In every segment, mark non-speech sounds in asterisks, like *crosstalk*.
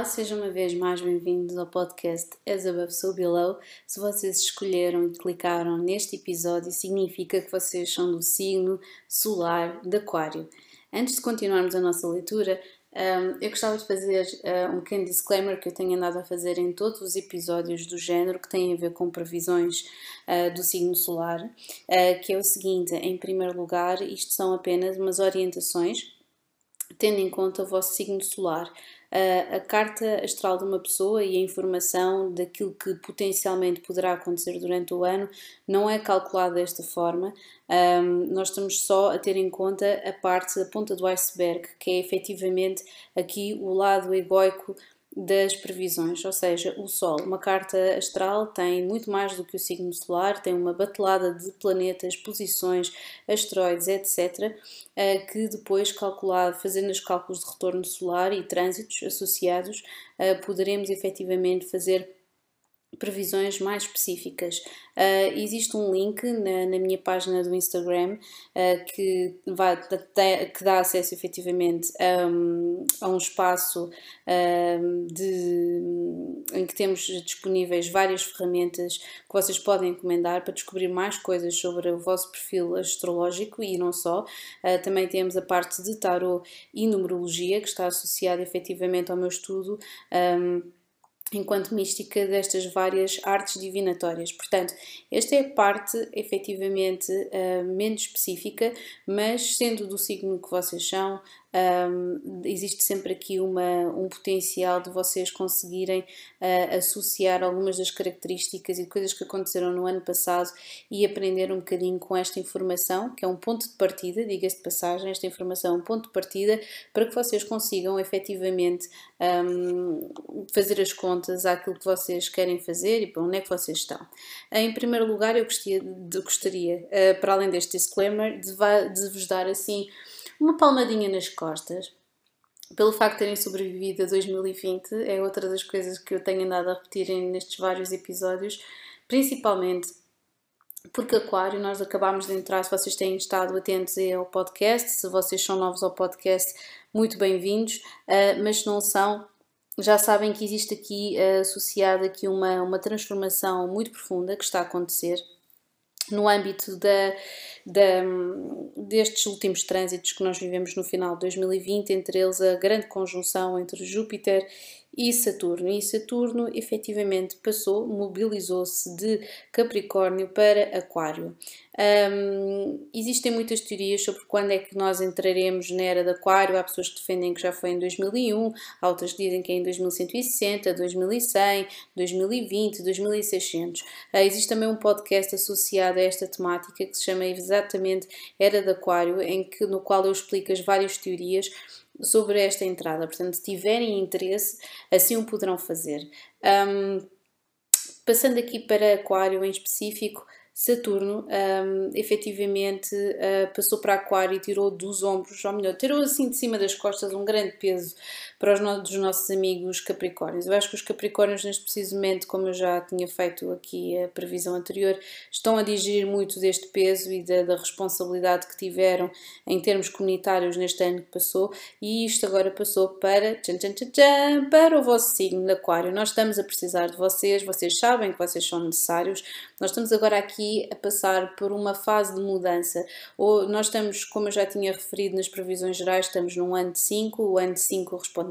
Olá, sejam uma vez mais bem-vindos ao podcast As Above So Below. Se vocês escolheram e clicaram neste episódio, significa que vocês são do signo solar de Aquário. Antes de continuarmos a nossa leitura, um, eu gostava de fazer uh, um pequeno disclaimer que eu tenho andado a fazer em todos os episódios do género que têm a ver com previsões uh, do signo solar, que é o seguinte: em primeiro lugar, isto são apenas umas orientações, tendo em conta o vosso signo solar a, carta astral de uma pessoa e a informação daquilo que potencialmente poderá acontecer durante o ano não é calculada desta forma. Um, nós estamos só a ter em conta a parte, a ponta do iceberg, que é efetivamente aqui o lado egoico das previsões, ou seja, o Sol, uma carta astral, tem muito mais do que o signo solar, tem uma batelada de planetas, posições, asteroides, etc., eh, que depois, calculado, fazendo os cálculos de retorno solar e trânsitos associados, eh, poderemos efetivamente fazer previsões mais específicas. Uh, existe um link na, na, minha página do Instagram uh, que, vai, que dá acesso efetivamente a, um, espaço uh, de, em que temos disponíveis várias ferramentas que vocês podem encomendar para descobrir mais coisas sobre o vosso perfil astrológico e não só. também temos a parte de tarot e numerologia que está associada efetivamente ao meu estudo. Um, enquanto mística destas várias artes divinatórias. Portanto, esta é a parte efetivamente uh, menos específica, mas sendo do signo que vocês são, um, existe sempre aqui uma, um potencial de vocês conseguirem uh, associar algumas das características e coisas que aconteceram no ano passado e aprender um bocadinho com esta informação, que é um ponto de partida, diga-se de passagem, esta informação é um ponto de partida para que vocês consigam efetivamente um, fazer as contas àquilo que vocês querem fazer e para onde é que vocês estão. Em primeiro lugar, eu gostaria, de, gostaria uh, para além deste disclaimer, de, de vos dar assim uma palmadinha nas costas. Pelo facto de terem sobrevivido a 2020, é outra das coisas que eu tenho andado a repetir nestes vários episódios, principalmente porque Aquário, nós acabámos de entrar, se vocês têm estado atentos ao podcast, se vocês são novos ao podcast, muito bem-vindos, uh, mas se não são, já sabem que existe aqui uh, associada aqui uma, uma transformação muito profunda que está a acontecer no âmbito da, da, destes últimos trânsitos que nós vivemos no final de 2020, entre eles a grande conjunção entre Júpiter e Saturno. E Saturno efetivamente passou, mobilizou-se de Capricórnio para Aquário. Um, existem muitas teorias sobre quando é que nós entraremos na era de Aquário. Há pessoas que defendem que já foi em 2001, há outras que dizem que é em 2160, 2100, 2020, 2600. Uh, existe também um podcast associado a esta temática que se chama exatamente Era de Aquário, em que, no qual eu explico as várias teorias sobre esta entrada. Portanto, se tiverem interesse, assim o poderão fazer. Um, passando aqui para Aquário em específico, Saturno um, efetivamente uh, passou para Aquário e tirou dos ombros, ou melhor, tirou assim de cima das costas um grande peso para os no dos nossos amigos Capricórnios. Eu acho que os Capricórnios, neste preciso momento, como eu já tinha feito aqui a previsão anterior, estão a digerir muito deste peso e da, da responsabilidade que tiveram em termos comunitários neste ano que passou, e isto agora passou para, tchan, tchan, tchan, para o vosso signo de Aquário. Nós estamos a precisar de vocês, vocês sabem que vocês são necessários. Nós estamos agora aqui a passar por uma fase de mudança. Ou nós estamos, como eu já tinha referido nas previsões gerais, estamos num ano de 5, o ano de 5 responde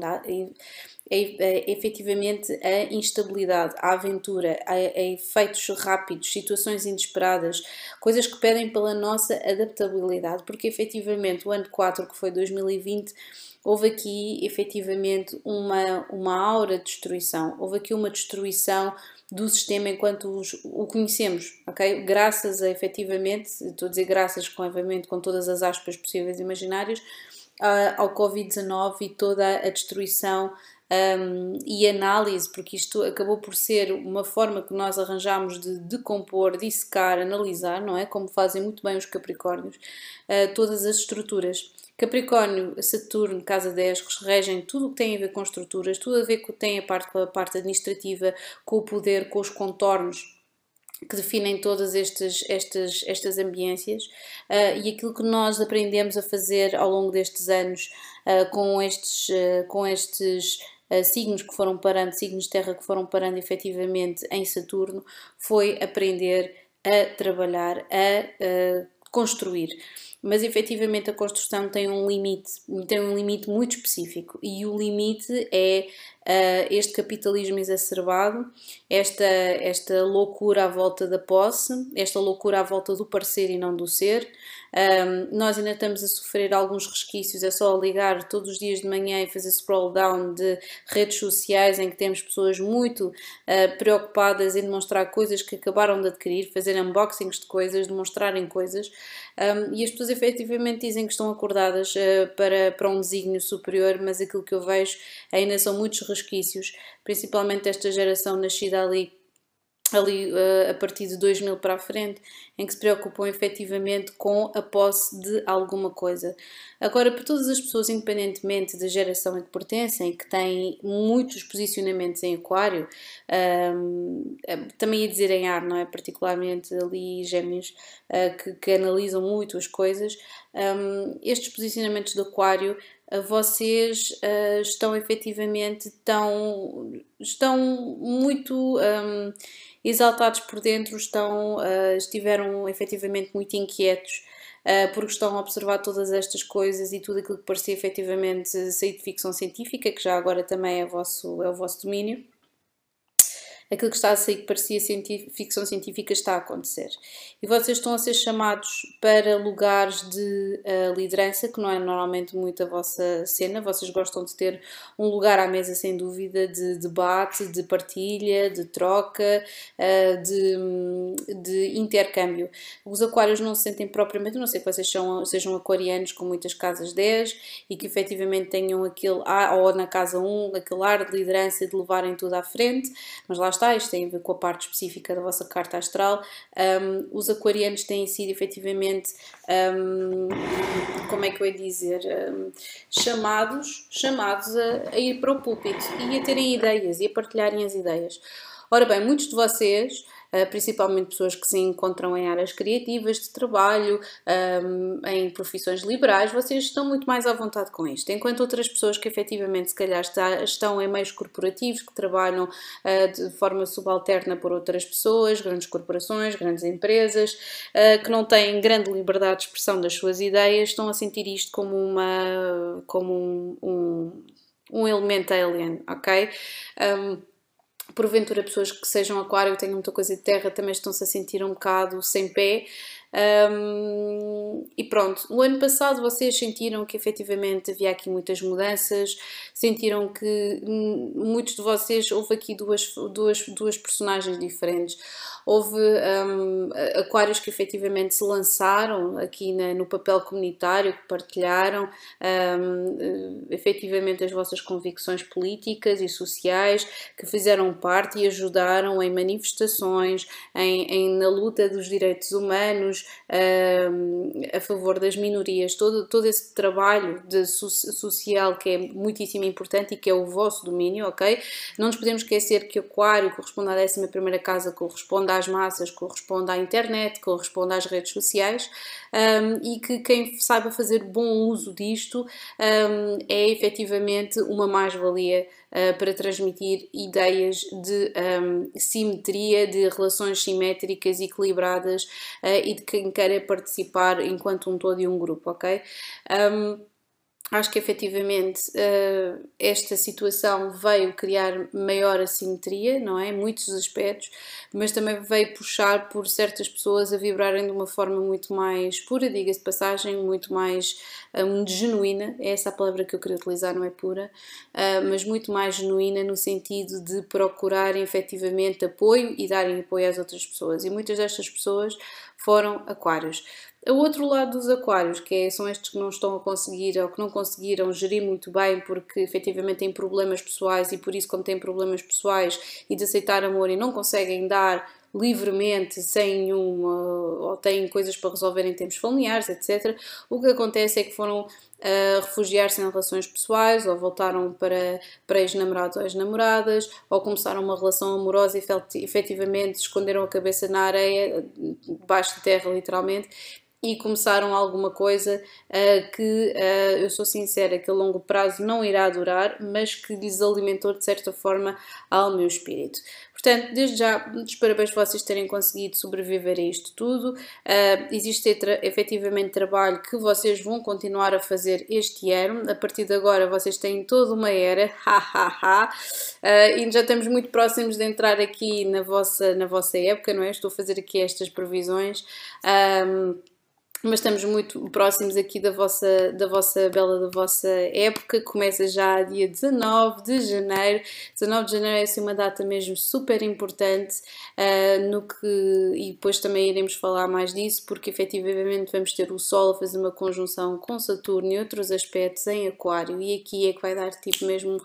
é, efetivamente a instabilidade, a aventura, a, a, efeitos rápidos, situações inesperadas, coisas que pedem pela nossa adaptabilidade, porque efetivamente o ano 4, que foi 2020, houve aqui efetivamente uma, uma aura de destruição, houve aqui uma destruição do sistema enquanto os, o conhecemos, ok? Graças a efetivamente, estou a dizer graças obviamente, com todas as aspas possíveis e imaginárias, ao Covid-19 e toda a destruição um, e análise, porque isto acabou por ser uma forma que nós arranjamos de decompor, dissecar, analisar, não é? Como fazem muito bem os Capricórnios, uh, todas as estruturas. Capricórnio, Saturno, casa 10, regem tudo o que tem a ver com estruturas, tudo a ver com tem a parte com a parte administrativa, com o poder, com os contornos que definem todas estas, estas, estas ambiências uh, e aquilo que nós aprendemos a fazer ao longo destes anos uh, com estes, uh, com estes signos que foram parando, signos de terra que foram parando efetivamente em Saturno, foi aprender a trabalhar, a construir. Mas efetivamente a construção tem um limite, tem um limite muito específico e o limite é uh, este capitalismo exacerbado, esta, esta loucura à volta da posse, esta loucura à volta do parecer e não do ser. Um, nós ainda estamos a sofrer alguns resquícios, é só ligar todos os dias de manhã e fazer scroll down de redes sociais em que temos pessoas muito uh, preocupadas em demonstrar coisas que acabaram de adquirir, fazer unboxings de coisas, demonstrarem coisas, um, e as pessoas efetivamente dizem que estão acordadas uh, para, para um desígnio superior, mas aquilo que eu vejo ainda são muitos resquícios, principalmente desta geração nascida ali ali uh, a partir de 2000 para a frente, em que se preocupam efetivamente com a posse de alguma coisa. Agora, para todas as pessoas, independentemente da geração a que pertencem, que têm muitos posicionamentos em aquário, um, ehm, também ia dizer em ar, não é? Particularmente ali gêmeos, uh, que, que, analisam muito as coisas, um, ehm, estes posicionamentos de aquário vocês uh, estão efetivamente tão estão muito um, exaltados por dentro, estão, uh, estiveram efetivamente muito inquietos uh, porque estão a observar todas estas coisas e tudo aquilo que parecia efetivamente sair de ficção científica, que já agora também é vosso, é o vosso domínio aquilo que está a sair que parecia ficção científica está a acontecer. E vocês estão a ser chamados para lugares de uh, liderança, que não é normalmente muito a vossa cena, vocês gostam de ter um lugar à mesa, sem dúvida, de debate, de partilha, de troca, uh, de, de intercâmbio. Os aquários não se sentem propriamente, não sei que vocês são, sejam aquarianos com muitas casas 10 e que efetivamente tenham aquele, ou na casa 1, aquele ar de liderança de levarem tudo à frente, mas lá está, isto tem a ver com a parte específica da vossa carta astral. Um, os aquarianos têm sido efetivamente, um, como é que eu ia dizer, um, chamados, chamados a, a ir para o púlpito e a terem ideias e a partilharem as ideias. Ora bem, muitos de vocês principalmente pessoas que se encontram em áreas criativas de trabalho, ehm, em profissões liberais, vocês estão muito mais à vontade com isto. Enquanto outras pessoas que efetivamente se calhar estão em meios corporativos, que trabalham eh, de forma subalterna por outras pessoas, grandes corporações, grandes empresas, eh, que não têm grande liberdade de expressão das suas ideias, estão a sentir isto como uma como um, um, um elemento alien, ok? Um, ehm, porventura pessoas que sejam aquário, tenham muita coisa de terra, também estão-se a sentir um bocado sem pé. Um, e pronto, o ano passado vocês sentiram que efetivamente havia aqui muitas mudanças, sentiram que muitos de vocês houve aqui duas, duas, duas personagens diferentes. Houve um, aquários que efetivamente se lançaram aqui na, no papel comunitário, que partilharam um, efetivamente as vossas convicções políticas e sociais, que fizeram parte e ajudaram em manifestações, em, em na luta dos direitos humanos, um, a favor das minorias, todo, todo esse trabalho de social que é muitíssimo importante e que é o vosso domínio, ok? Não nos podemos esquecer que Aquário corresponde à 11 casa, corresponde às massas, corresponde à internet, corresponde às redes sociais um, e que quem saiba fazer bom uso disto um, é efetivamente uma mais-valia uh, para transmitir ideias de um, simetria, de relações simétricas, equilibradas uh, e de quem queira participar enquanto um todo e um grupo, ok? Acho que efetivamente uh, esta situação veio criar maior assimetria, não é? Muitos aspectos, mas também veio puxar por certas pessoas a vibrarem de uma forma muito mais pura, diga-se de passagem, muito mais um, genuína, é essa a palavra que eu queria utilizar, não é pura, uh, mas muito mais genuína no sentido de procurarem efetivamente apoio e darem apoio às outras pessoas. E muitas destas pessoas foram aquários. O outro lado dos aquários, que é, são estes que não estão a conseguir ou que não conseguiram gerir muito bem porque efetivamente têm problemas pessoais e por isso, como têm problemas pessoais e de aceitar amor e não conseguem dar livremente, sem nenhuma, ou têm coisas para resolver em termos familiares, etc. O que acontece é que foram uh, refugiar-se em relações pessoais, ou voltaram para, para ex-namorados ou ex-namoradas, ou começaram uma relação amorosa e efetivamente esconderam a cabeça na areia, debaixo de terra, literalmente, e começaram alguma coisa uh, que uh, eu sou sincera que a longo prazo não irá durar, mas que lhes alimentou de certa forma ao meu espírito. Portanto, desde já, muitos parabéns por vocês terem conseguido sobreviver a isto tudo. Uh, existe tra efetivamente trabalho que vocês vão continuar a fazer este ano. A partir de agora, vocês têm toda uma era, *laughs* ha ha ha, uh, e já estamos muito próximos de entrar aqui na vossa, na vossa época, não é? Estou a fazer aqui estas previsões. Um, mas estamos muito próximos aqui da vossa, da vossa bela, da vossa época, começa já dia 19 de janeiro, 19 de janeiro é assim uma data mesmo super importante, uh, no que, e depois também iremos falar mais disso, porque efetivamente vamos ter o Sol a fazer uma conjunção com Saturno e outros aspectos em Aquário, e aqui é que vai dar tipo mesmo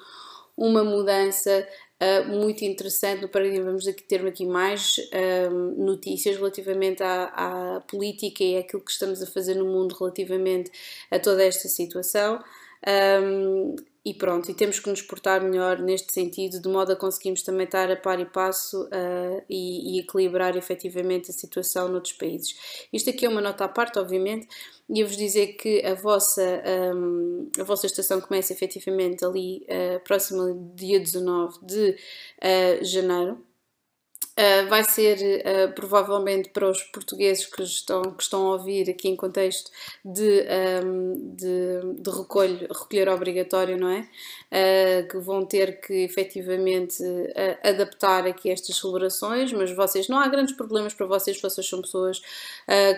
uma mudança uh, muito interessante no paradigma. Vamos aqui ter aqui mais uh, notícias relativamente à, à, política e àquilo que estamos a fazer no mundo relativamente a toda esta situação. Um, e pronto, e temos que nos portar melhor neste sentido, de modo a conseguirmos também estar a par e passo uh, e, e, equilibrar efetivamente a situação noutros países. Isto aqui é uma nota à parte, obviamente, e eu vos dizer que a vossa, um, a vossa estação começa efetivamente ali uh, próximo dia 19 de uh, janeiro. Uh, vai ser uh, provavelmente para os portugueses que estão, que estão a ouvir aqui em contexto de, um, de, de recolho, recolher obrigatório, não é? Uh, que vão ter que efetivamente adaptar aqui estas celebrações, mas vocês não há grandes problemas para vocês, vocês são pessoas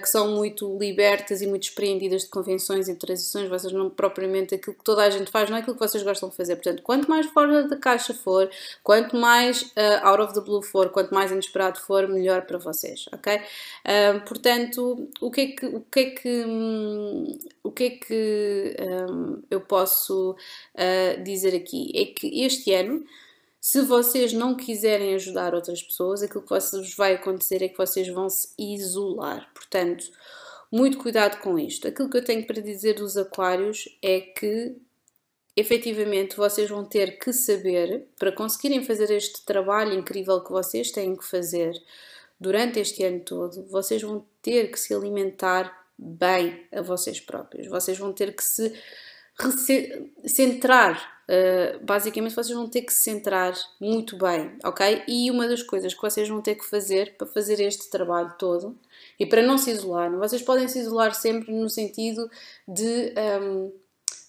que são muito libertas e muito despreendidas de convenções e tradições, vocês não propriamente aquilo que toda a gente faz, não é aquilo que vocês gostam de fazer. Portanto, quanto mais fora da caixa for, quanto mais out of the blue for, quanto mais mais inesperado for, melhor para vocês, ok? Uh, portanto, o que é que, o que, é que, o que, é que um, eu posso uh, dizer aqui? É que este ano, se vocês não quiserem ajudar outras pessoas, aquilo que vos vai acontecer é que vocês vão se isolar. Portanto, muito cuidado com isto. Aquilo que eu tenho para dizer dos aquários é que efetivamente vocês vão ter que saber, para conseguirem fazer este trabalho incrível que vocês têm que fazer durante este ano todo, vocês vão ter que se alimentar bem a vocês próprios. Vocês vão ter que se centrar. Uh, basicamente, vocês vão ter que se centrar muito bem, ok? E uma das coisas que vocês vão ter que fazer para fazer este trabalho todo e para não se isolar, vocês podem se isolar sempre no sentido de. Um,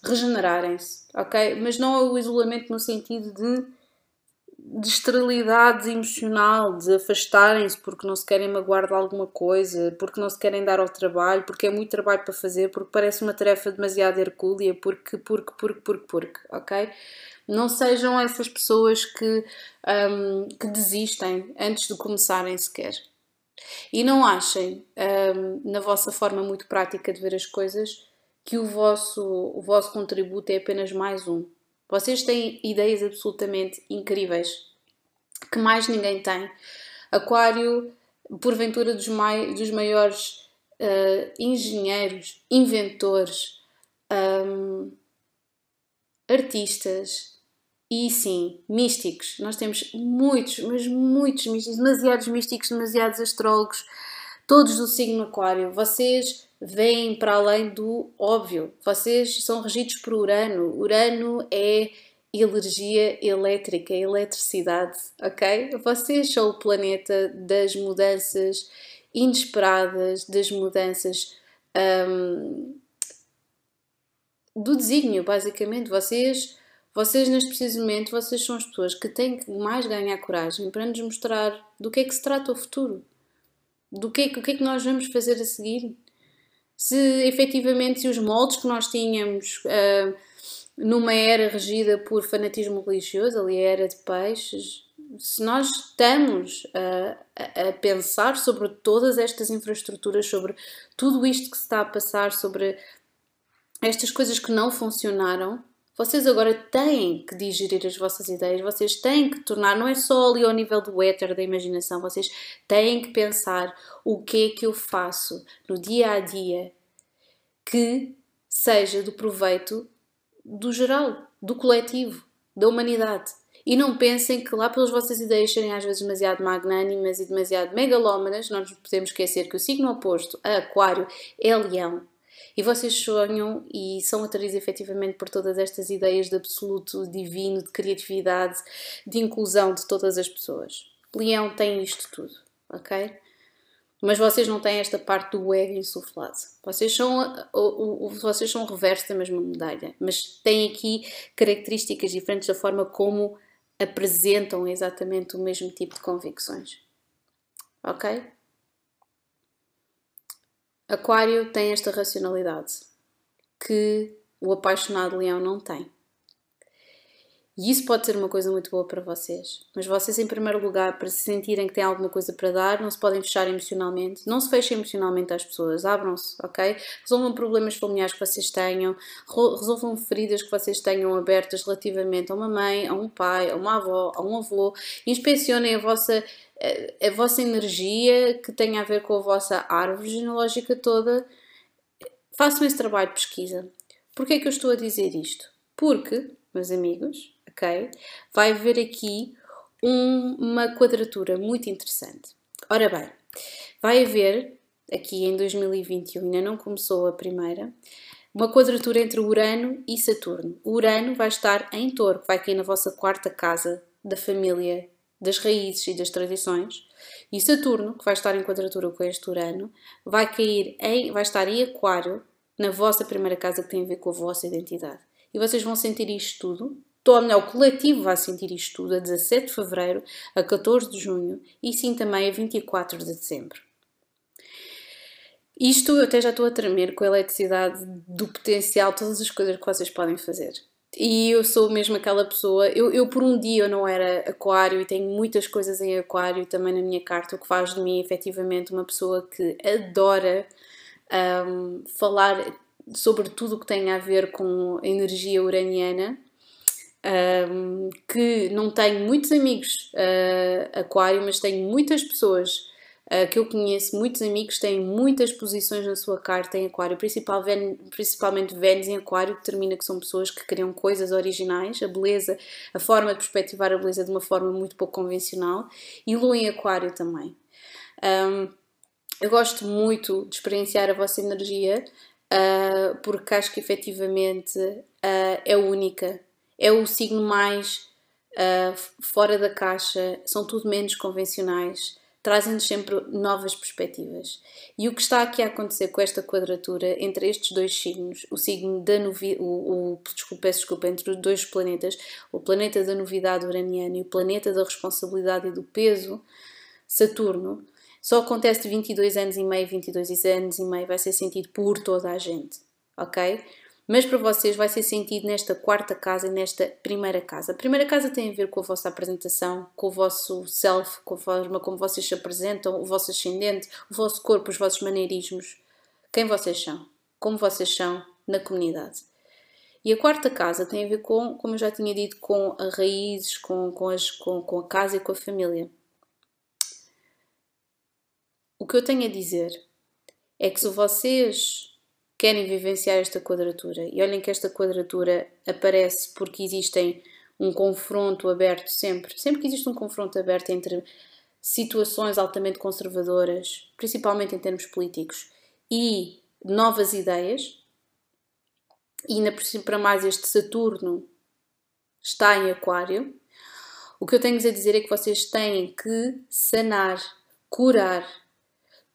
regenerarem-se, ok? Mas não é o isolamento no sentido de, de esterilidade emocional, de afastarem-se porque não se querem magoar de alguma coisa, porque não se querem dar ao trabalho, porque é muito trabalho para fazer, porque parece uma tarefa demasiado hercúlea, porque, porque, porque, porque, porque, ok? Não sejam essas pessoas que, um, que desistem antes de começarem sequer. E não achem, um, na vossa forma muito prática de ver as coisas, que o vosso, o vosso contributo é apenas mais um. Vocês têm ideias absolutamente incríveis que mais ninguém tem. Aquário, porventura, dos, mai, dos maiores uh, engenheiros, inventores, um, artistas e sim, místicos. Nós temos muitos, mas muitos místicos, demasiados místicos, demasiados astrólogos, todos do signo Aquário. Vocês vêm para além do óbvio. Vocês são regidos por Urano. Urano é energia elétrica, eletricidade, ok? Vocês são o planeta das mudanças inesperadas, das mudanças um, do desígnio, basicamente. Vocês, vocês neste preciso momento, vocês são as pessoas que têm que mais ganhar coragem para nos mostrar do que é que se trata o futuro. Do que, é que, o que é que nós vamos fazer a seguir? se efetivamente se os moldes que nós tínhamos uh, numa era regida por fanatismo religioso, ali a era de peixes, se nós estamos a, a, pensar sobre todas estas infraestruturas, sobre tudo isto que se está a passar, sobre estas coisas que não funcionaram, vocês agora têm que digerir as vossas ideias, vocês têm que tornar, não é só ali ao nível do éter, da imaginação, vocês têm que pensar o que é que eu faço no dia a dia que seja do proveito do geral, do coletivo, da humanidade. E não pensem que lá pelas vossas ideias serem às vezes demasiado magnânimas e demasiado megalómanas, não nos podemos esquecer que o signo oposto a Aquário é Leão. E vocês sonham e são atraídos efetivamente por todas estas ideias de absoluto divino, de criatividade, de inclusão de todas as pessoas. Leão tem isto tudo, ok? Mas vocês não têm esta parte do ego insuflado. Vocês são, o, o, vocês são o reverso da mesma medalha, mas têm aqui características diferentes da forma como apresentam exatamente o mesmo tipo de convicções. Ok? Aquário tem esta racionalidade que o apaixonado leão não tem. E isso pode ser uma coisa muito boa para vocês. Mas vocês, em primeiro lugar, para se sentirem que têm alguma coisa para dar, não se podem fechar emocionalmente. Não se fechem emocionalmente às pessoas. Abram-se, ok? Resolvam problemas familiares que vocês tenham. Resolvam feridas que vocês tenham abertas relativamente a uma mãe, a um pai, a uma avó, a um avô. Inspecionem a vossa, a vossa energia que tem a ver com a vossa árvore genealógica toda. Façam esse trabalho de pesquisa. Porquê é que eu estou a dizer isto? Porque, meus amigos, ok? Vai haver aqui um, uma quadratura muito interessante. Ora bem, vai haver aqui em 2021, ainda não começou a primeira, uma quadratura entre Urano e Saturno. O Urano vai estar em Touro, vai cair na vossa quarta casa da família, das raízes e das tradições. E Saturno, que vai estar em quadratura com este Urano, vai cair em, vai estar em Aquário, na vossa primeira casa que tem a ver com a vossa identidade. E vocês vão sentir isto tudo ou melhor, o coletivo vai sentir isto tudo a 17 de fevereiro, a 14 de junho e sim também a 24 de dezembro. Isto eu até já estou a tremer com a eletricidade do potencial, todas as coisas que vocês podem fazer. E eu sou mesmo aquela pessoa. Eu, eu, por um dia eu não era aquário e tenho muitas coisas em aquário também na minha carta, o que faz de mim efetivamente uma pessoa que adora um, falar sobre tudo o que tem a ver com a energia uraniana um, que não tenho muitos amigos uh, aquário, mas tenho muitas pessoas uh, que eu conheço, muitos amigos têm muitas posições na sua carta em aquário, principal, principalmente Vênus em aquário, que determina que são pessoas que criam coisas originais, a beleza, a forma de perspectivar a beleza de uma forma muito pouco convencional, e Lua em aquário também. Um, eu gosto muito de experienciar a vossa energia, uh, porque acho que efetivamente é única é o signo mais uh, fora da caixa, são tudo menos convencionais, trazem-nos sempre novas perspectivas. E o que está aqui a acontecer com esta quadratura entre estes dois signos, o signo da novidade, o, o desculpa, desculpa, entre os dois planetas, o planeta da novidade uraniana e o planeta da responsabilidade e do peso, Saturno, só acontece de 22 anos e meio, 22 anos e meio, vai ser sentido por toda a gente, ok? Mas para vocês vai ser sentido nesta quarta casa e nesta primeira casa. A primeira casa tem a ver com a vossa apresentação, com o vosso self, com a forma como vocês se apresentam, o vosso ascendente, o vosso corpo, os vossos maneirismos, quem vocês são, como vocês são na comunidade. E a quarta casa tem a ver com, como eu já tinha dito, com as raízes, com, com, as, com, com a casa e com a família. O que eu tenho a dizer é que se vocês querem vivenciar esta quadratura. E olhem que esta quadratura aparece porque existem um confronto aberto sempre. Sempre que existe um confronto aberto entre situações altamente conservadoras, principalmente em termos políticos, e novas ideias, e ainda para mais este Saturno está em Aquário, o que eu tenho a dizer é que vocês têm que sanar, curar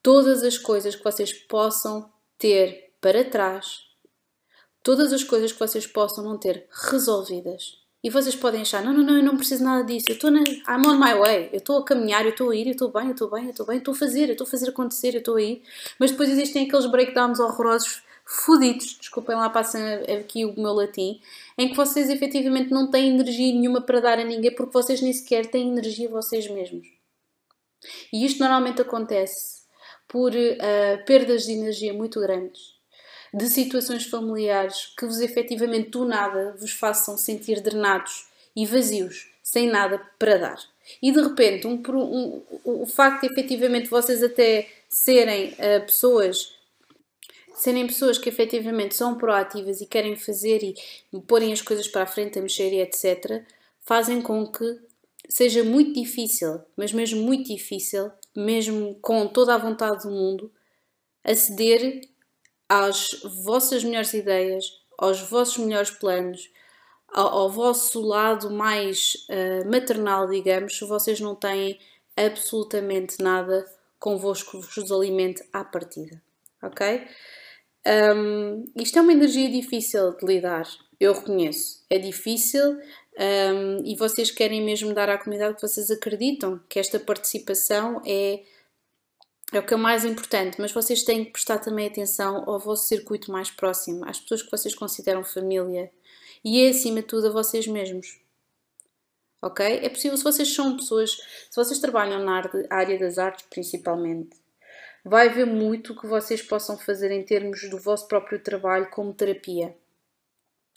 todas as coisas que vocês possam ter para trás todas as coisas que vocês possam não ter resolvidas. E vocês podem achar, não, não, não, eu não preciso nada disso, eu estou na, I'm on my way, eu estou a caminhar, eu estou a ir, eu estou bem, eu estou bem, eu estou bem, estou a fazer, eu estou a fazer acontecer, eu estou a ir. Mas depois existem aqueles breakdowns horrorosos, fodidos, desculpem lá, passem aqui o meu latim, em que vocês efetivamente não têm energia nenhuma para dar a ninguém porque vocês nem sequer têm energia vocês mesmos. E isto normalmente acontece por uh, perdas de energia muito grandes de situações familiares que vos efetivamente do nada vos façam sentir drenados e vazios, sem nada para dar. E de repente, um, um, o facto de efetivamente vocês até serem uh, pessoas serem pessoas que efetivamente são proativas e querem fazer e porem as coisas para a frente, a mexer e etc., fazem com que seja muito difícil, mas mesmo muito difícil, mesmo com toda a vontade do mundo, aceder às vossas melhores ideias, aos vossos melhores planos, ao, ao vosso lado mais uh, maternal, digamos, se vocês não têm absolutamente nada convosco que vos alimente à partida. Ok? Um, isto é uma energia difícil de lidar, eu reconheço. É difícil um, e vocês querem mesmo dar à comunidade que vocês acreditam que esta participação é, é o que é mais importante, mas vocês têm que prestar também atenção ao vosso circuito mais próximo, às pessoas que vocês consideram família e acima de tudo a vocês mesmos. Ok? É possível se vocês são pessoas, se vocês trabalham na área das artes principalmente, vai haver muito que vocês possam fazer em termos do vosso próprio trabalho como terapia.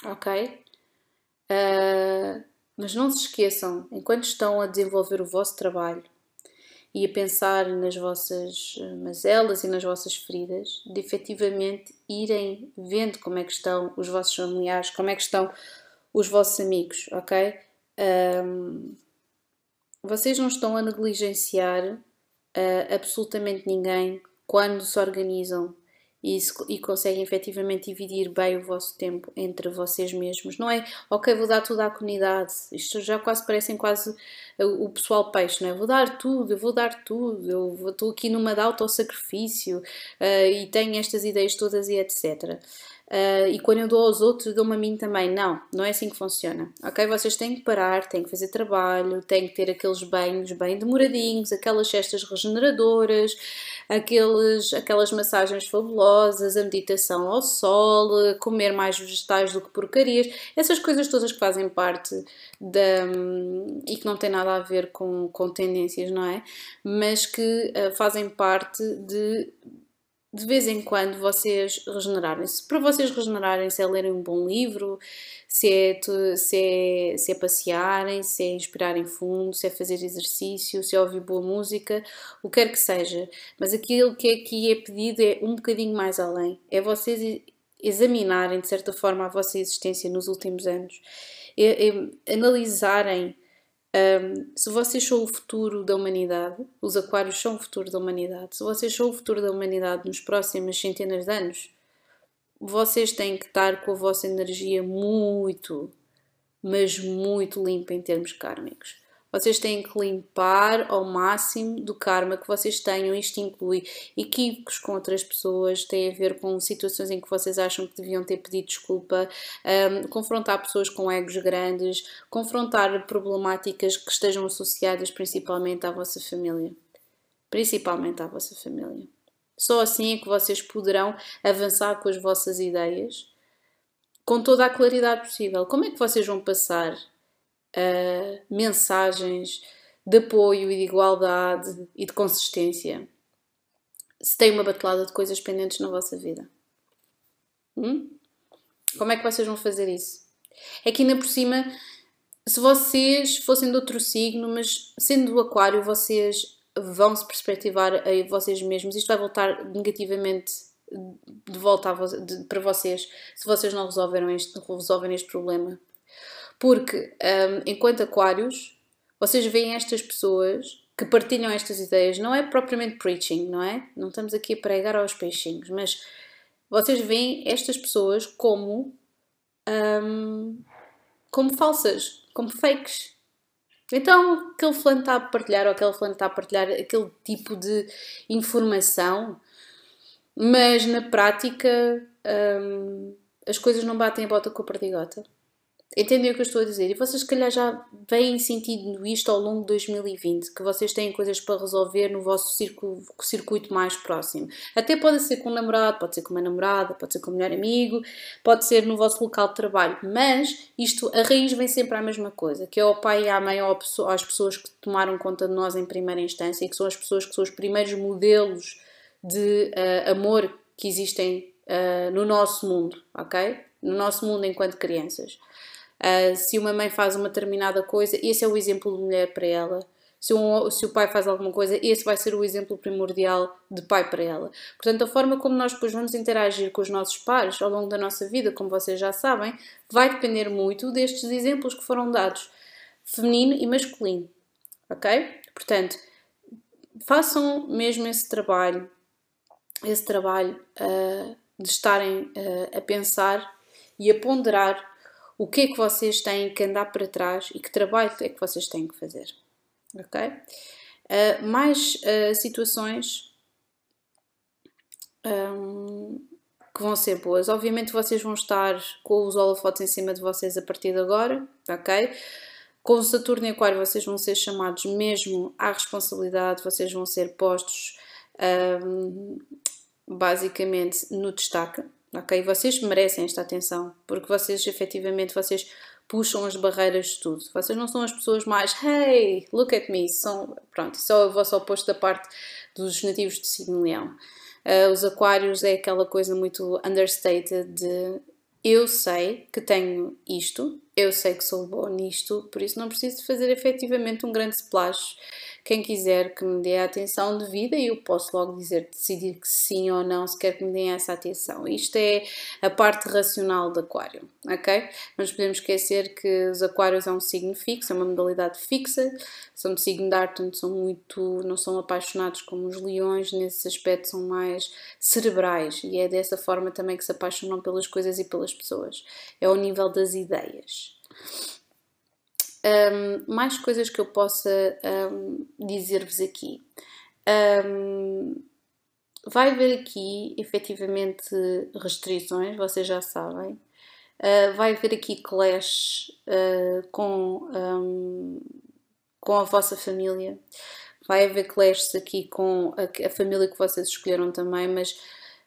Ok? Uh, mas não se esqueçam, enquanto estão a desenvolver o vosso trabalho e a pensar nas vossas mazelas e nas vossas feridas, de efetivamente irem vendo como é que estão os vossos familiares, como é que estão os vossos amigos, ok? Um, vocês não estão a negligenciar uh, absolutamente ninguém quando se organizam e, e conseguem efetivamente dividir bem o vosso tempo entre vocês mesmos. Não é, ok, vou dar tudo à comunidade. Isto já quase parecem quase o pessoal peixe, não é? Vou dar tudo, eu vou dar tudo, eu estou aqui numa de autossacrifício uh, e tenho estas ideias todas e etc. Uh, e quando eu dou aos outros, dou-me a mim também. Não, não é assim que funciona. Ok? Vocês têm que parar, têm que fazer trabalho, têm que ter aqueles banhos bem demoradinhos, aquelas cestas regeneradoras, aqueles, aquelas massagens fabulosas, a meditação ao sol, comer mais vegetais do que porcarias, essas coisas todas que fazem parte da. e que não têm nada a ver com, com tendências, não é? Mas que uh, fazem parte de de vez em quando vocês regenerarem-se. Para vocês regenerarem-se é lerem um bom livro, se é, se, é, se é passearem, se é inspirarem fundo, se é fazer exercício, se é ouvir boa música, o que quer que seja. Mas aquilo que aqui é pedido é um bocadinho mais além. É vocês examinarem, de certa forma, a vossa existência nos últimos anos. É, é, analisarem um, se vocês são o futuro da humanidade, os aquários são o futuro da humanidade, se vocês são o futuro da humanidade nos próximos centenas de anos, vocês têm que estar com a vossa energia muito, mas muito limpa em termos kármicos. Vocês têm que limpar ao máximo do karma que vocês tenham. Isto inclui equívocos com outras pessoas, tem a ver com situações em que vocês acham que deviam ter pedido desculpa, um, confrontar pessoas com egos grandes, confrontar problemáticas que estejam associadas principalmente à vossa família. Principalmente à vossa família. Só assim é que vocês poderão avançar com as vossas ideias com toda a claridade possível. Como é que vocês vão passar uh, mensagens de apoio e de igualdade e de consistência se tem uma batelada de coisas pendentes na vossa vida? Hum? Como é que vocês vão fazer isso? É que ainda por cima, se vocês fossem de outro signo, mas sendo do Aquário, vocês vão se perspectivar a vocês mesmos. Isto vai voltar negativamente de volta de, para vocês se vocês não resolveram este, resolverem este problema. Porque, um, enquanto aquários, vocês veem estas pessoas que partilham estas ideias, não é propriamente preaching, não é? Não estamos aqui a pregar aos peixinhos, mas vocês veem estas pessoas como, um, como falsas, como fakes. Então, aquele fulano está a partilhar ou aquele fulano está a partilhar aquele tipo de informação, mas na prática um, as coisas não batem a bota com a perdigota. Entendem o que eu estou a dizer? E vocês, se calhar, já vêm sentindo isto ao longo de 2020, que vocês têm coisas para resolver no vosso circuito, mais próximo. Até pode ser com um namorado, pode ser com uma namorada, pode ser com um melhor amigo, pode ser no vosso local de trabalho, mas isto, a raiz vem sempre à mesma coisa, que é ao pai e à mãe às pessoas que tomaram conta de nós em primeira instância e que são as pessoas que são os primeiros modelos de uh, amor que existem uh, no nosso mundo, ok? No nosso mundo enquanto crianças. Uh, se uma mãe faz uma determinada coisa, esse é o exemplo de mulher para ela. Se, um, se o pai faz alguma coisa, esse vai ser o exemplo primordial de pai para ela. Portanto, a forma como nós depois vamos interagir com os nossos pares ao longo da nossa vida, como vocês já sabem, vai depender muito destes exemplos que foram dados. feminino e masculino, ok? Portanto, façam mesmo esse trabalho, esse trabalho uh, de estarem uh, a pensar e a ponderar o que é que vocês têm que andar para trás e que trabalho é que vocês têm que fazer, ok? Uh, mais situações um, que vão ser boas. Obviamente vocês vão estar com os holofotes em cima de vocês a partir de agora, ok? Com o Saturno e Aquário vocês vão ser chamados mesmo à responsabilidade, vocês vão ser postos um, basicamente no destaque, ok? Vocês merecem esta atenção, porque vocês efetivamente vocês puxam as barreiras de tudo. Vocês não são as pessoas mais hey, look at me, são, pronto, só é o vosso oposto da parte dos nativos de signo leão. Uh, os aquários é aquela coisa muito understated de eu sei que tenho isto, eu sei que sou boa nisto, por isso não preciso fazer efetivamente um grande splash quem quiser que me dê a atenção devida, eu posso logo dizer, decidir que sim ou não, se quer que me dê essa atenção. Isto é a parte racional do aquário, ok? Mas podemos esquecer que os aquários é um signo fixo, é uma modalidade fixa, são de signo de ar, portanto são muito, não são apaixonados como os leões, nesse aspecto são mais cerebrais e é dessa forma também que se apaixonam pelas coisas e pelas pessoas. É ao nível das ideias. Um, mais coisas que eu possa um, dizer-vos aqui. Um, vai haver aqui efetivamente restrições, vocês já sabem. Uh, vai haver aqui clash uh, com, com a vossa família. Vai haver clashes aqui com a, a família que vocês escolheram também, mas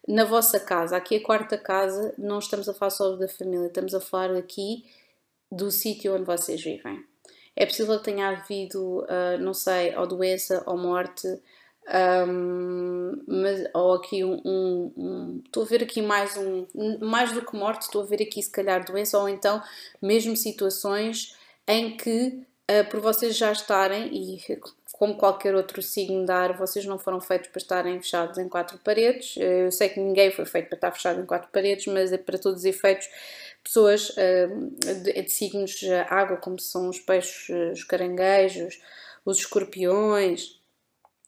na vossa casa, aqui a quarta casa, não estamos a falar só da família, estamos a falar aqui do sítio onde vocês vivem. É possível que tenha havido, uh, não sei, ou doença ou morte, um, mas, ou aqui um, um, um, Estou a ver aqui mais um. Mais do que morte, estou a ver aqui se calhar doença, ou então mesmo situações em que, uh, por vocês já estarem, e como qualquer outro signo de ar, vocês não foram feitos para estarem fechados em quatro paredes. Eu sei que ninguém foi feito para estar fechado em quatro paredes, mas é para todos os efeitos pessoas uh, de, de, signos água, como são os peixes, eh, os caranguejos, os escorpiões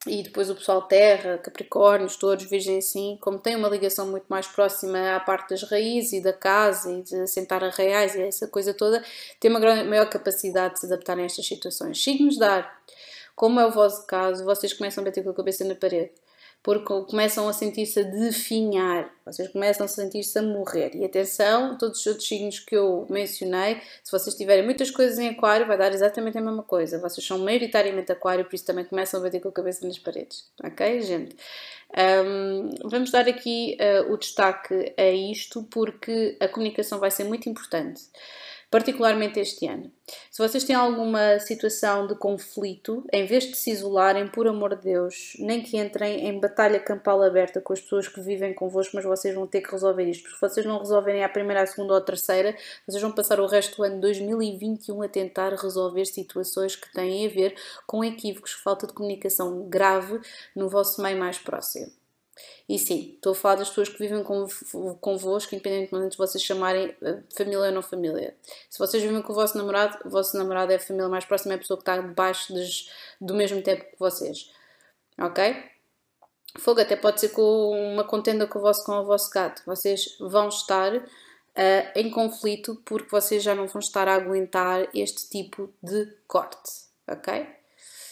e depois o pessoal terra, capricórnios, todos, virgem assim, como tem uma ligação muito mais próxima à parte das raízes e da casa e de assentar arraiais e essa coisa toda, tem uma maior capacidade de se adaptar a estas situações. Signos de ar, como é o vosso caso, vocês começam a bater com a cabeça na parede porque começam a sentir-se a definhar, vocês começam a sentir-se a morrer. E atenção, todos os outros signos que eu mencionei, se vocês tiverem muitas coisas em aquário, vai dar exatamente a mesma coisa. Vocês são maioritariamente aquário, por isso também começam a bater com a cabeça nas paredes. Ok, gente? Um, vamos dar aqui uh, o destaque a isto, porque a comunicação vai ser muito importante particularmente este ano. Se vocês têm alguma situação de conflito, em vez de se isolarem, por amor de Deus, nem que entrem em batalha campal aberta com as pessoas que vivem convosco, mas vocês vão ter que resolver isto. Porque se vocês não resolverem a primeira, a segunda ou a terceira, vocês vão passar o resto do ano 2021 a tentar resolver situações que têm a ver com equívocos, falta de comunicação grave no vosso meio mais próximo. E sim, estou a falar das pessoas que vivem convosco, independentemente de vocês chamarem eh, família ou não família. Se vocês vivem com o vosso namorado, o vosso namorado é a família mais próxima, é a pessoa que está debaixo des, do mesmo tempo que vocês. Ok? Fogo até pode ser com uma contenda com o vosso, com o vosso gato. Vocês vão estar uh, em conflito porque vocês já não vão estar a aguentar este tipo de corte. Ok?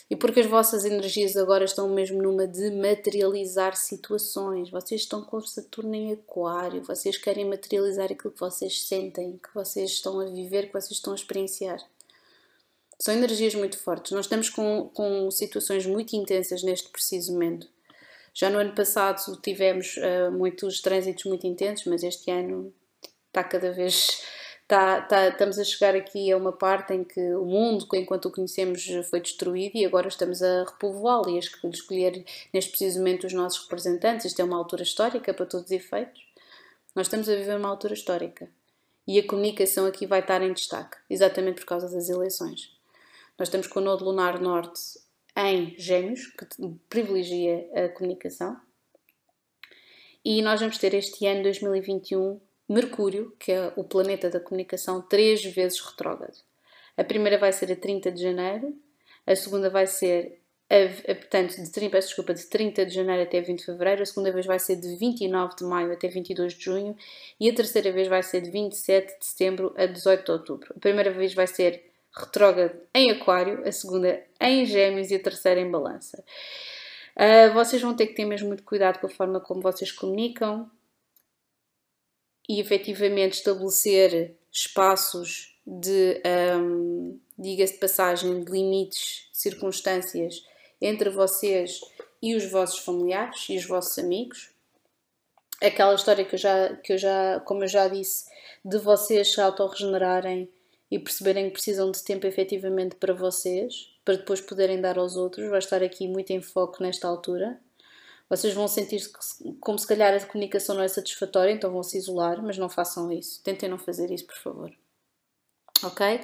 E porque as vossas energias agora estão mesmo numa de materializar situações. Vocês estão com Saturno em Aquário, vocês querem materializar aquilo que vocês sentem, que vocês estão a viver, que vocês estão a experienciar. São energias muito fortes. Nós estamos com, com situações muito intensas neste preciso momento. Já no ano passado tivemos uh, muitos trânsitos muito intensos, mas este ano está cada vez Tá, tá, estamos a chegar aqui a uma parte em que o mundo, enquanto o conhecemos, foi destruído e agora estamos a repovoá-lo e a escolher neste preciso momento os nossos representantes. Isto é uma altura histórica para todos os efeitos. Nós estamos a viver uma altura histórica e a comunicação aqui vai estar em destaque, exatamente por causa das eleições. Nós estamos com o Nodo Lunar Norte em Gêmeos, que privilegia a comunicação, e nós vamos ter este ano 2021 Mercúrio, que é o planeta da comunicação, três vezes retrógrado. A primeira vai ser a 30 de janeiro, a segunda vai ser, a, a, portanto, de 30, peço desculpa, de 30 de janeiro até 20 de fevereiro, a segunda vez vai ser de 29 de maio até 22 de junho e a terceira vez vai ser de 27 de setembro a 18 de outubro. A primeira vez vai ser retrógrado em Aquário, a segunda em Gêmeos e a terceira em Balança. Uh, vocês vão ter que ter mesmo muito cuidado com a forma como vocês comunicam e efetivamente estabelecer espaços de, um, diga-se de passagem, de limites, circunstâncias entre vocês e os vossos familiares e os vossos amigos. Aquela história que eu já, que eu já como eu já disse, de vocês se autorregenerarem e perceberem que precisam de tempo efetivamente para vocês, para depois poderem dar aos outros, vai estar aqui muito em foco nesta altura. Vocês vão sentir como se calhar a comunicação não é satisfatória, então vão se isolar, mas não façam isso. Tentem não fazer isso, por favor. Ok?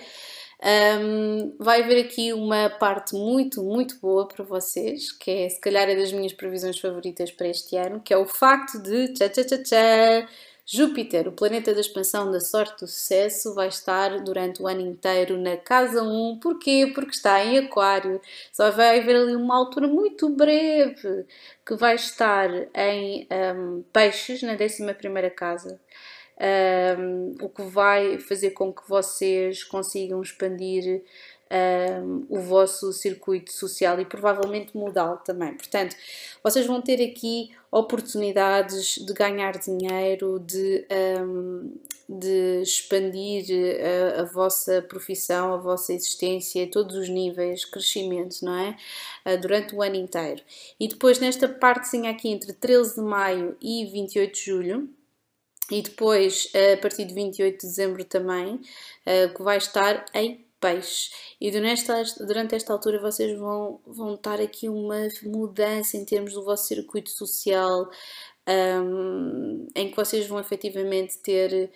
Um, vai haver aqui uma parte muito, muito boa para vocês, que é se calhar é das minhas previsões favoritas para este ano, que é o facto de tcha, tcha, tcha, tcha, Júpiter, o planeta da expansão, da sorte, do sucesso, vai estar durante o ano inteiro na casa 1. Porquê? Porque está em Aquário. Só vai haver ali uma altura muito breve que vai estar em um, Peixes, na 11 casa. Um, o que vai fazer com que vocês consigam expandir um, o vosso circuito social e provavelmente mudá-lo também. Portanto, vocês vão ter aqui oportunidades de ganhar dinheiro, de, um, de expandir a, a, vossa profissão, a vossa existência, todos os níveis, crescimento, não é? Uh, durante o ano inteiro. E depois, nesta partezinha aqui entre 13 de maio e 28 de julho, e depois a partir de 28 de dezembro também, que vai estar em peixe. E durante esta, altura vocês vão, vão estar aqui uma mudança em termos do vosso circuito social, um, em que vocês vão efetivamente ter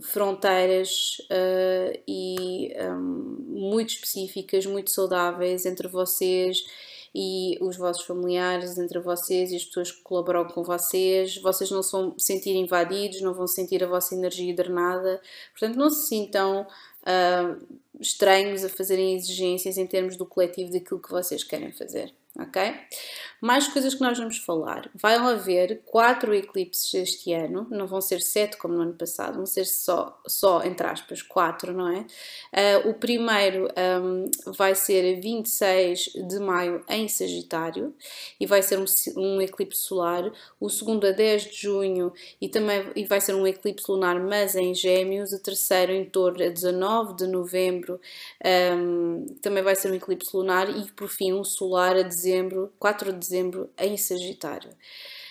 fronteiras uh, e um, muito específicas, muito saudáveis entre vocês e os vossos familiares, entre vocês e as pessoas que colaboram com vocês. Vocês não se vão sentir invadidos, não vão sentir a vossa energia drenada, portanto, não se sintam uh, estranhos a fazerem exigências em termos do coletivo daquilo que vocês querem fazer ok? Mais coisas que nós vamos falar. Vai haver quatro eclipses este ano, não vão ser sete como no ano passado, vão ser só, só entre aspas, quatro, não é? Uh, o primeiro um, vai ser 26 de maio em Sagitário e vai ser um, um, eclipse solar. O segundo a 10 de junho e também e vai ser um eclipse lunar, mas em Gêmeos. O terceiro em torno a 19 de novembro um, também vai ser um eclipse lunar e por fim um solar a dezembro, 4 de dezembro, em Sagitário.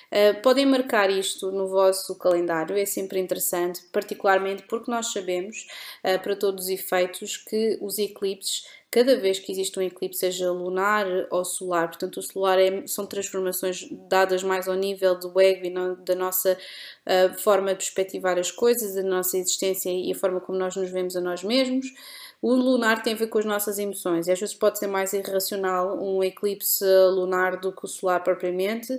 Uh, podem marcar isto no vosso calendário, é sempre interessante, particularmente porque nós sabemos, uh, para todos os efeitos, que os eclipses, cada vez que existe um eclipse, seja lunar ou solar, portanto, o solar é, são transformações dadas mais ao nível do ego e no, da nossa uh, forma de perspectivar as coisas, da nossa existência e a forma como nós nos vemos a nós mesmos. O lunar tem a ver com as nossas emoções às vezes pode ser mais irracional um eclipse lunar do que o solar propriamente,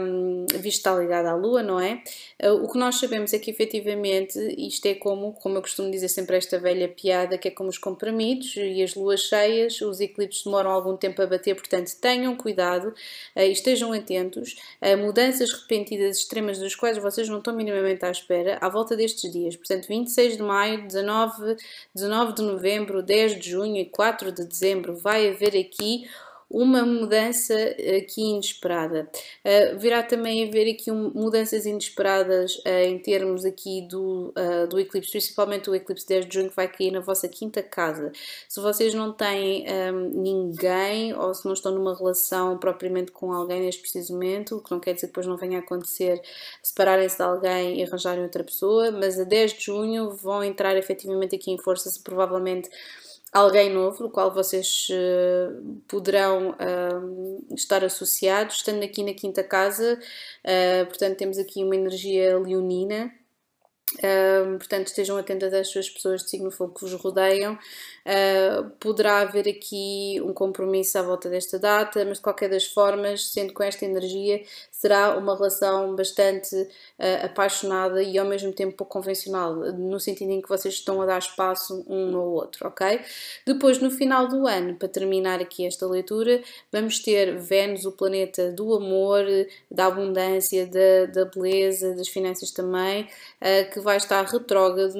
um, visto está ligado à Lua, não é? Uh, o que nós sabemos é que efetivamente isto é como, como eu costumo dizer sempre esta velha piada, que é como os comprimidos e as luas cheias, os eclipses demoram algum tempo a bater, portanto tenham cuidado uh, e estejam atentos a mudanças repentinas extremas das quais vocês não estão minimamente à espera à volta destes dias, portanto 26 de maio, 19, 19 de novembro novembro, 10 de junho e 4 de dezembro vai haver aqui uma mudança aqui inesperada. Uh, virá também haver aqui um, mudanças inesperadas uh, em termos aqui do, uh, do eclipse, principalmente o eclipse 10 de junho que vai cair na vossa quinta casa. Se vocês não têm um, ninguém ou se não estão numa relação propriamente com alguém neste preciso momento, o que não quer dizer que depois não venha a acontecer separarem-se de alguém e arranjarem outra pessoa, mas a 10 de junho vão entrar efetivamente aqui em força, provavelmente alguém novo, do qual vocês uh, poderão uh, estar associados, estando aqui na quinta casa, uh, portanto temos aqui uma energia leonina, Uh, portanto, estejam atentas às suas pessoas de signo fogo que vos rodeiam. Uh, poderá haver aqui um compromisso à volta desta data, mas de qualquer das formas, sendo com esta energia, será uma relação bastante uh, apaixonada e ao mesmo tempo pouco convencional, no sentido em que vocês estão a dar espaço um ao outro, ok? Depois, no final do ano, para terminar aqui esta leitura, vamos ter Vênus, o planeta do amor, da abundância, da, da beleza, das finanças também, uh, que vai estar retrógrado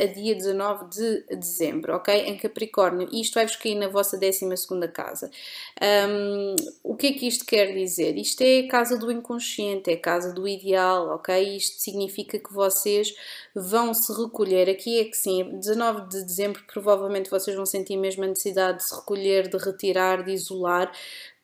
a dia 19 de dezembro, ok? Em Capricórnio. E isto vai-vos cair na vossa 12 casa. Um, o que é que isto quer dizer? Isto é a casa do inconsciente, é a casa do ideal, ok? Isto significa que vocês vão se recolher. Aqui é que sim, 19 de dezembro provavelmente vocês vão sentir mesmo a necessidade de se recolher, de retirar, de isolar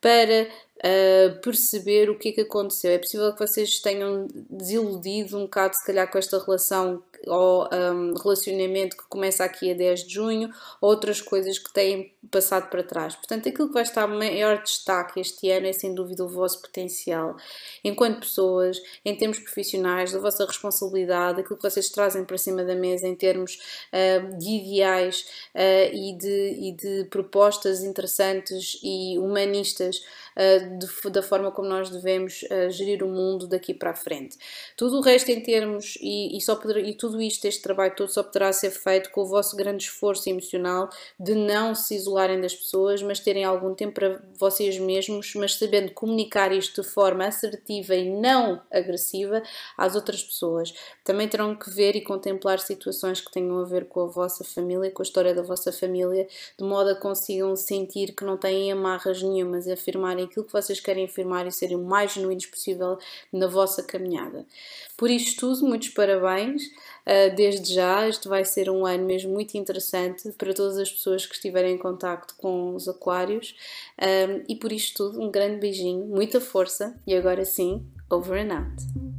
para uh, perceber o que é que aconteceu. É possível que vocês tenham desiludido um bocado, se calhar, com esta relação ou um, relacionamento que começa aqui a 10 de junho, outras coisas que têm passado para trás. Portanto, aquilo que vai estar maior destaque este ano é sem dúvida o vosso potencial enquanto pessoas, em termos profissionais, da vossa responsabilidade, aquilo que vocês trazem para cima da mesa em termos uh, de ideais uh, e, de, e de propostas interessantes e humanistas uh, de, da forma como nós devemos gerir o mundo daqui para a frente. Tudo o resto em termos, e, e, só poder, e tudo isto, este trabalho todo, só poderá ser feito com o vosso grande esforço emocional de não se isolarem das pessoas, mas terem algum tempo para vocês mesmos, mas sabendo comunicar isto de forma assertiva e não agressiva às outras pessoas. Também terão que ver e contemplar situações que tenham a ver com a vossa família, com a história da vossa família, de modo a consigam sentir que não têm amarras nenhumas, afirmarem aquilo que vocês querem afirmar e serem o mais genuínos possível na vossa caminhada. Por isto tudo, muitos parabéns. Uh, desde já, este vai ser um ano mesmo muito interessante para todas as pessoas que estiverem em contacto com os aquários. Um, e por isto tudo, um grande beijinho, muita força e agora sim, over and out.